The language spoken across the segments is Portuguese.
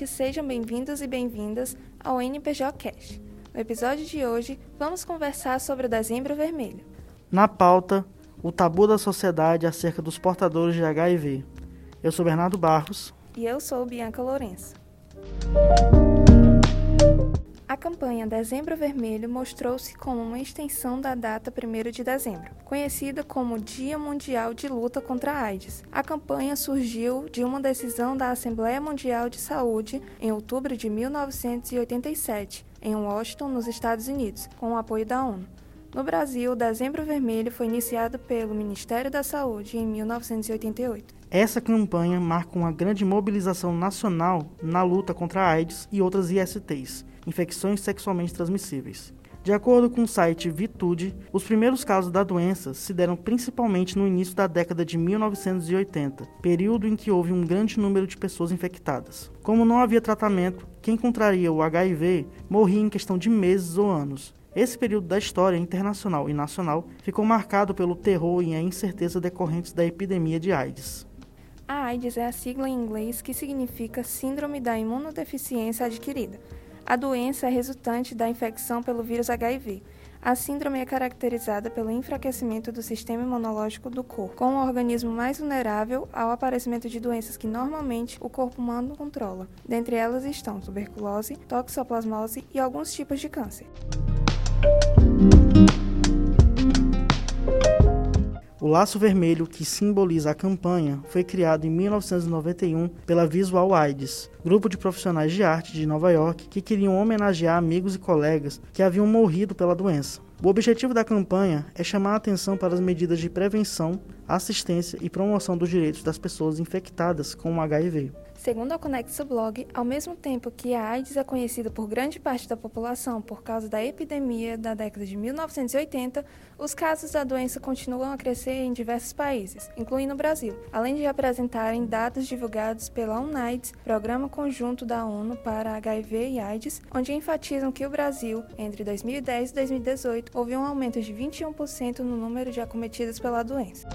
sejam bem-vindos e bem-vindas ao NPJ Cash. No episódio de hoje, vamos conversar sobre o Dezembro Vermelho. Na pauta, o tabu da sociedade acerca dos portadores de HIV. Eu sou Bernardo Barros. E eu sou Bianca Lourenço. A campanha Dezembro Vermelho mostrou-se como uma extensão da data 1 de dezembro, conhecida como Dia Mundial de Luta contra a AIDS. A campanha surgiu de uma decisão da Assembleia Mundial de Saúde em outubro de 1987, em Washington, nos Estados Unidos, com o apoio da ONU. No Brasil, Dezembro Vermelho foi iniciado pelo Ministério da Saúde em 1988. Essa campanha marca uma grande mobilização nacional na luta contra a AIDS e outras ISTs infecções sexualmente transmissíveis. De acordo com o site Vitude, os primeiros casos da doença se deram principalmente no início da década de 1980, período em que houve um grande número de pessoas infectadas. Como não havia tratamento, quem contraria o HIV morria em questão de meses ou anos. Esse período da história internacional e nacional ficou marcado pelo terror e a incerteza decorrentes da epidemia de AIDS. A AIDS é a sigla em inglês que significa Síndrome da Imunodeficiência Adquirida a doença é resultante da infecção pelo vírus HIV. A síndrome é caracterizada pelo enfraquecimento do sistema imunológico do corpo, com o organismo mais vulnerável ao aparecimento de doenças que normalmente o corpo humano controla. Dentre elas estão tuberculose, toxoplasmose e alguns tipos de câncer. Laço vermelho, que simboliza a campanha, foi criado em 1991 pela Visual AIDS, grupo de profissionais de arte de Nova York que queriam homenagear amigos e colegas que haviam morrido pela doença. O objetivo da campanha é chamar a atenção para as medidas de prevenção, assistência e promoção dos direitos das pessoas infectadas com o HIV. Segundo a Conexo Blog, ao mesmo tempo que a AIDS é conhecida por grande parte da população por causa da epidemia da década de 1980, os casos da doença continuam a crescer em diversos países, incluindo o Brasil, além de apresentarem dados divulgados pela UNAIDS, Programa Conjunto da ONU para HIV e AIDS, onde enfatizam que o Brasil, entre 2010 e 2018, houve um aumento de 21% no número de acometidos pela doença.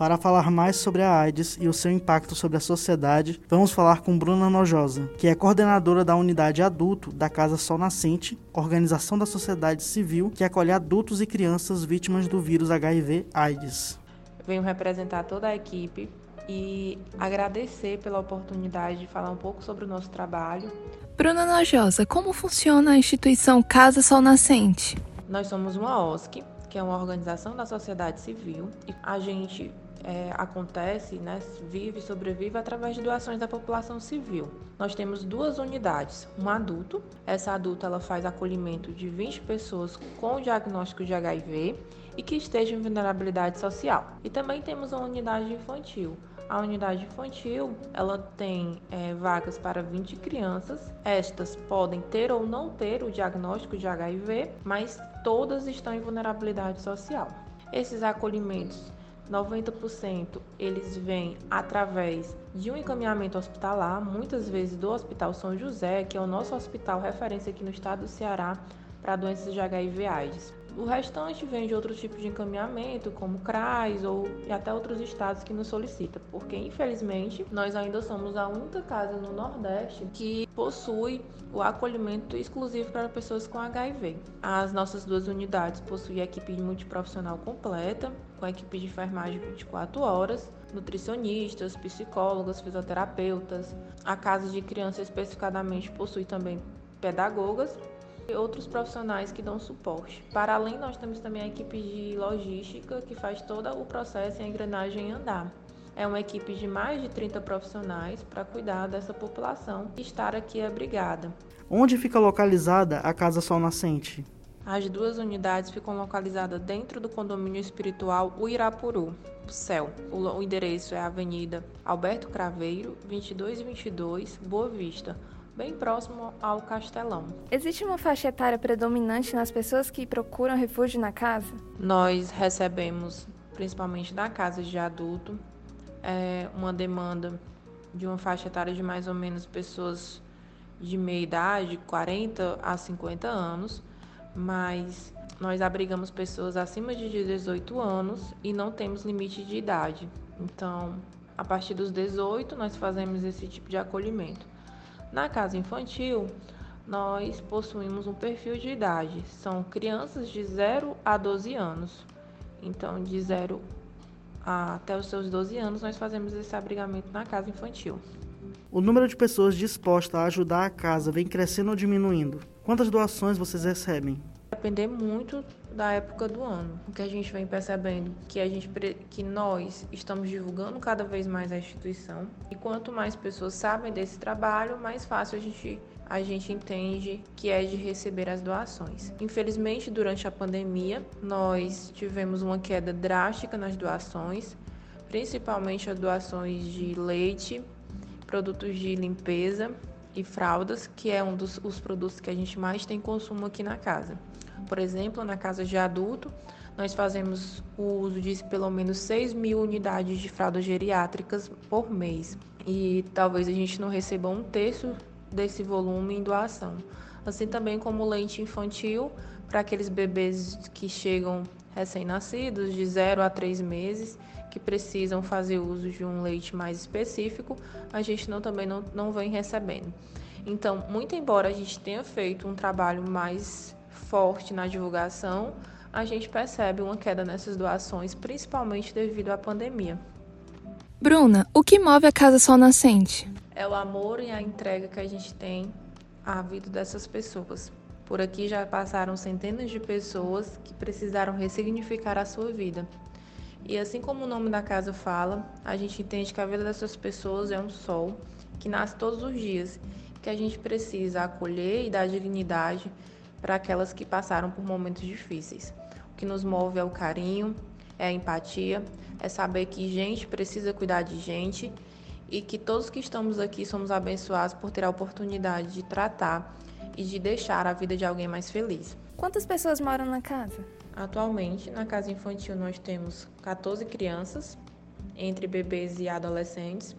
Para falar mais sobre a AIDS e o seu impacto sobre a sociedade, vamos falar com Bruna Nojosa, que é coordenadora da unidade adulto da Casa Sol Nascente, organização da sociedade civil que acolhe adultos e crianças vítimas do vírus HIV/AIDS. Venho representar toda a equipe e agradecer pela oportunidade de falar um pouco sobre o nosso trabalho. Bruna Nojosa, como funciona a instituição Casa Sol Nascente? Nós somos uma OSC, que é uma organização da sociedade civil, e a gente é, acontece, né, vive sobrevive através de doações da população civil. Nós temos duas unidades, uma adulto, essa adulta ela faz acolhimento de 20 pessoas com diagnóstico de HIV e que estejam em vulnerabilidade social. E também temos uma unidade infantil. A unidade infantil ela tem é, vagas para 20 crianças. Estas podem ter ou não ter o diagnóstico de HIV, mas todas estão em vulnerabilidade social. Esses acolhimentos 90% eles vêm através de um encaminhamento hospitalar, muitas vezes do Hospital São José, que é o nosso hospital referência aqui no estado do Ceará para doenças de HIV/AIDS. O restante vem de outros tipos de encaminhamento, como CRAS ou e até outros estados que nos solicitam, porque infelizmente nós ainda somos a única casa no Nordeste que possui o acolhimento exclusivo para pessoas com HIV. As nossas duas unidades possuem equipe multiprofissional completa, com equipe de enfermagem 24 horas, nutricionistas, psicólogas, fisioterapeutas. A casa de criança especificadamente possui também pedagogas outros profissionais que dão suporte. Para além, nós temos também a equipe de logística que faz todo o processo e a engrenagem andar. É uma equipe de mais de 30 profissionais para cuidar dessa população e estar aqui abrigada. Onde fica localizada a Casa Sol Nascente? As duas unidades ficam localizadas dentro do condomínio espiritual Uirapuru, Céu. O endereço é Avenida Alberto Craveiro, 2222, Boa Vista, bem próximo ao Castelão. Existe uma faixa etária predominante nas pessoas que procuram refúgio na casa? Nós recebemos, principalmente na casa de adulto, é, uma demanda de uma faixa etária de mais ou menos pessoas de meia idade, 40 a 50 anos, mas nós abrigamos pessoas acima de 18 anos e não temos limite de idade. Então, a partir dos 18, nós fazemos esse tipo de acolhimento. Na casa infantil, nós possuímos um perfil de idade. São crianças de 0 a 12 anos. Então, de 0 até os seus 12 anos, nós fazemos esse abrigamento na casa infantil. O número de pessoas dispostas a ajudar a casa vem crescendo ou diminuindo? Quantas doações vocês recebem? Depender muito da época do ano. O que a gente vem percebendo que a gente que nós estamos divulgando cada vez mais a instituição e quanto mais pessoas sabem desse trabalho, mais fácil a gente a gente entende que é de receber as doações. Infelizmente, durante a pandemia, nós tivemos uma queda drástica nas doações, principalmente as doações de leite, produtos de limpeza e fraldas, que é um dos os produtos que a gente mais tem consumo aqui na casa. Por exemplo, na casa de adulto, nós fazemos o uso de pelo menos 6 mil unidades de fraldas geriátricas por mês. E talvez a gente não receba um terço desse volume em doação. Assim também como leite infantil para aqueles bebês que chegam recém-nascidos, de 0 a 3 meses, que precisam fazer uso de um leite mais específico, a gente não, também não, não vem recebendo. Então, muito embora a gente tenha feito um trabalho mais forte na divulgação, a gente percebe uma queda nessas doações, principalmente devido à pandemia. Bruna, o que move a Casa Sol Nascente? é o amor e a entrega que a gente tem à vida dessas pessoas. Por aqui já passaram centenas de pessoas que precisaram ressignificar a sua vida. E assim como o nome da casa fala, a gente entende que a vida dessas pessoas é um sol que nasce todos os dias, que a gente precisa acolher e dar dignidade para aquelas que passaram por momentos difíceis. O que nos move é o carinho, é a empatia, é saber que gente precisa cuidar de gente e que todos que estamos aqui somos abençoados por ter a oportunidade de tratar e de deixar a vida de alguém mais feliz. Quantas pessoas moram na casa? Atualmente, na casa infantil, nós temos 14 crianças, entre bebês e adolescentes,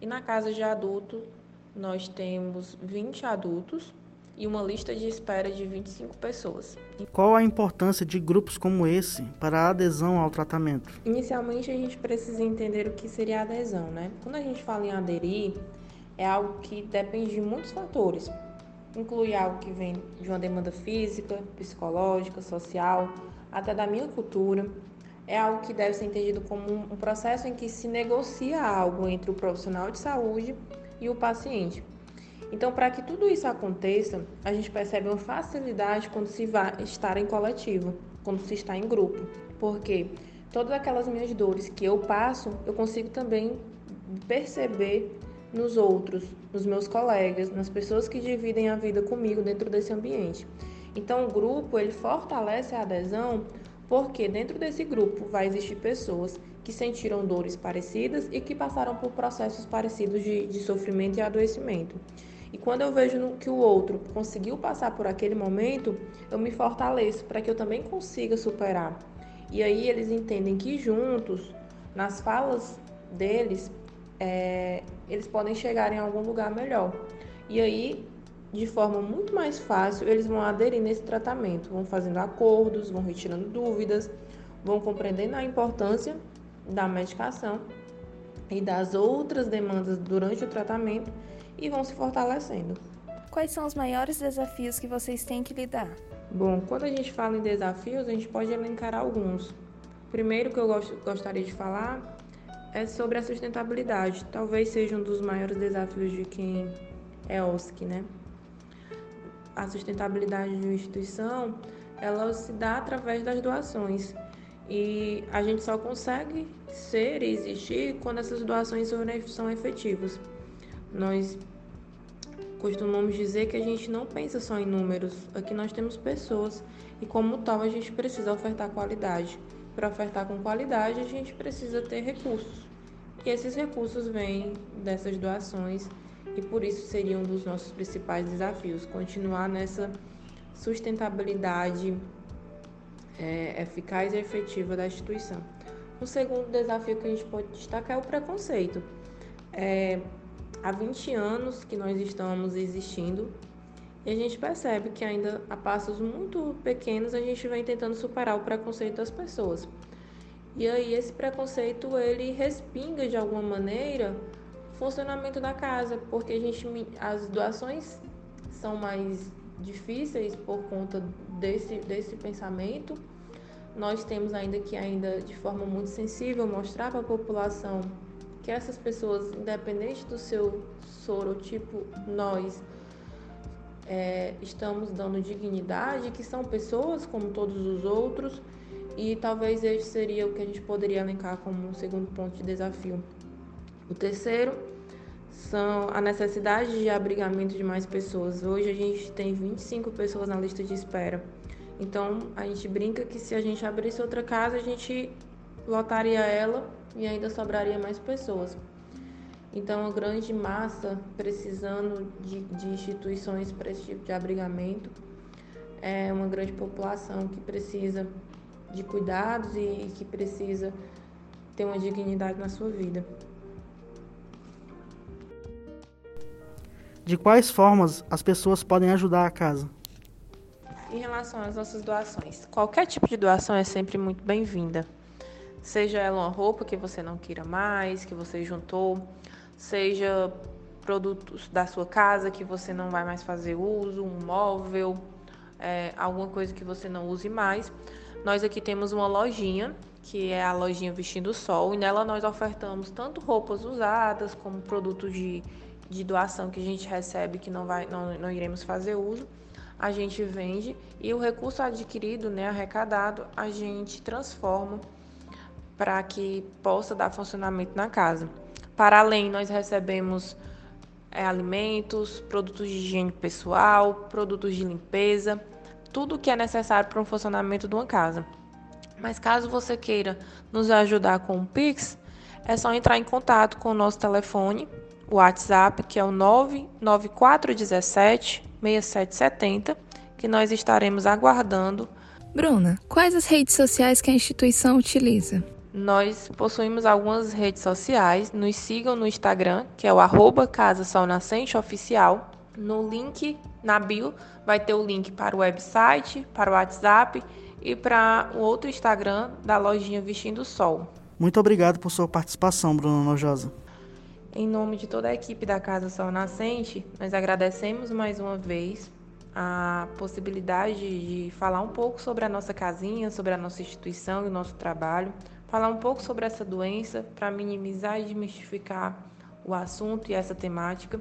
e na casa de adulto, nós temos 20 adultos e uma lista de espera de 25 pessoas. Qual a importância de grupos como esse para a adesão ao tratamento? Inicialmente, a gente precisa entender o que seria a adesão, né? Quando a gente fala em aderir, é algo que depende de muitos fatores. Inclui algo que vem de uma demanda física, psicológica, social, até da minha cultura. É algo que deve ser entendido como um processo em que se negocia algo entre o profissional de saúde e o paciente. Então, para que tudo isso aconteça, a gente percebe uma facilidade quando se vai estar em coletivo, quando se está em grupo, porque todas aquelas minhas dores que eu passo, eu consigo também perceber nos outros, nos meus colegas, nas pessoas que dividem a vida comigo dentro desse ambiente. Então, o grupo ele fortalece a adesão porque dentro desse grupo vai existir pessoas que sentiram dores parecidas e que passaram por processos parecidos de, de sofrimento e adoecimento. E quando eu vejo que o outro conseguiu passar por aquele momento, eu me fortaleço para que eu também consiga superar. E aí eles entendem que juntos, nas falas deles, é, eles podem chegar em algum lugar melhor. E aí, de forma muito mais fácil, eles vão aderir nesse tratamento, vão fazendo acordos, vão retirando dúvidas, vão compreendendo a importância da medicação e das outras demandas durante o tratamento e vão se fortalecendo. Quais são os maiores desafios que vocês têm que lidar? Bom, quando a gente fala em desafios, a gente pode elencar alguns. Primeiro que eu gostaria de falar é sobre a sustentabilidade. Talvez seja um dos maiores desafios de quem é OSC, né? A sustentabilidade de uma instituição, ela se dá através das doações. E a gente só consegue ser e existir quando essas doações são efetivas. Nós costumamos dizer que a gente não pensa só em números, aqui nós temos pessoas e, como tal, a gente precisa ofertar qualidade. Para ofertar com qualidade, a gente precisa ter recursos. E esses recursos vêm dessas doações e por isso seria um dos nossos principais desafios continuar nessa sustentabilidade é, eficaz e efetiva da instituição. O segundo desafio que a gente pode destacar é o preconceito. É, há 20 anos que nós estamos existindo e a gente percebe que ainda a passos muito pequenos a gente vem tentando superar o preconceito das pessoas. E aí esse preconceito ele respinga de alguma maneira o funcionamento da casa, porque a gente as doações são mais difíceis por conta desse desse pensamento. Nós temos ainda que ainda de forma muito sensível mostrar para a população que essas pessoas, independente do seu sorotipo, nós é, estamos dando dignidade, que são pessoas como todos os outros, e talvez esse seria o que a gente poderia elencar como um segundo ponto de desafio. O terceiro são a necessidade de abrigamento de mais pessoas. Hoje a gente tem 25 pessoas na lista de espera. Então a gente brinca que se a gente abrisse outra casa, a gente lotaria ela e ainda sobraria mais pessoas. Então, a grande massa precisando de, de instituições para esse tipo de abrigamento é uma grande população que precisa de cuidados e que precisa ter uma dignidade na sua vida. De quais formas as pessoas podem ajudar a casa? Em relação às nossas doações, qualquer tipo de doação é sempre muito bem-vinda. Seja ela uma roupa que você não queira mais, que você juntou, seja produtos da sua casa que você não vai mais fazer uso, um móvel, é, alguma coisa que você não use mais. Nós aqui temos uma lojinha, que é a lojinha Vestindo Sol, e nela nós ofertamos tanto roupas usadas como produtos de, de doação que a gente recebe que não, vai, não, não iremos fazer uso. A gente vende e o recurso adquirido, né, arrecadado, a gente transforma para que possa dar funcionamento na casa. Para além, nós recebemos é, alimentos, produtos de higiene pessoal, produtos de limpeza, tudo o que é necessário para o funcionamento de uma casa. Mas caso você queira nos ajudar com o Pix, é só entrar em contato com o nosso telefone, o WhatsApp, que é o 99417 6770, que nós estaremos aguardando. Bruna, quais as redes sociais que a instituição utiliza? Nós possuímos algumas redes sociais. Nos sigam no Instagram, que é o arroba Casa Sol Nascente Oficial. No link na bio vai ter o link para o website, para o WhatsApp e para o outro Instagram da lojinha Vestindo Sol. Muito obrigado por sua participação, Bruna Nojosa. Em nome de toda a equipe da Casa Sol Nascente, nós agradecemos mais uma vez a possibilidade de falar um pouco sobre a nossa casinha, sobre a nossa instituição e o nosso trabalho falar um pouco sobre essa doença para minimizar e desmistificar o assunto e essa temática.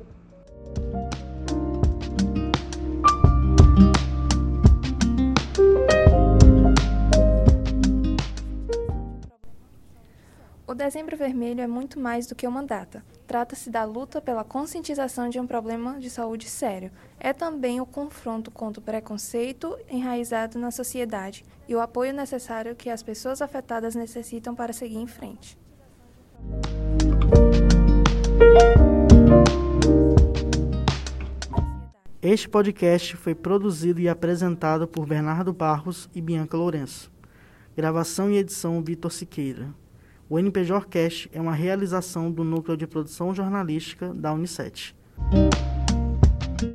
O Dezembro Vermelho é muito mais do que uma data. Trata-se da luta pela conscientização de um problema de saúde sério. É também o confronto contra o preconceito enraizado na sociedade e o apoio necessário que as pessoas afetadas necessitam para seguir em frente. Este podcast foi produzido e apresentado por Bernardo Barros e Bianca Lourenço. Gravação e edição Vitor Siqueira. O NPJ Orquest é uma realização do Núcleo de Produção Jornalística da Unicef.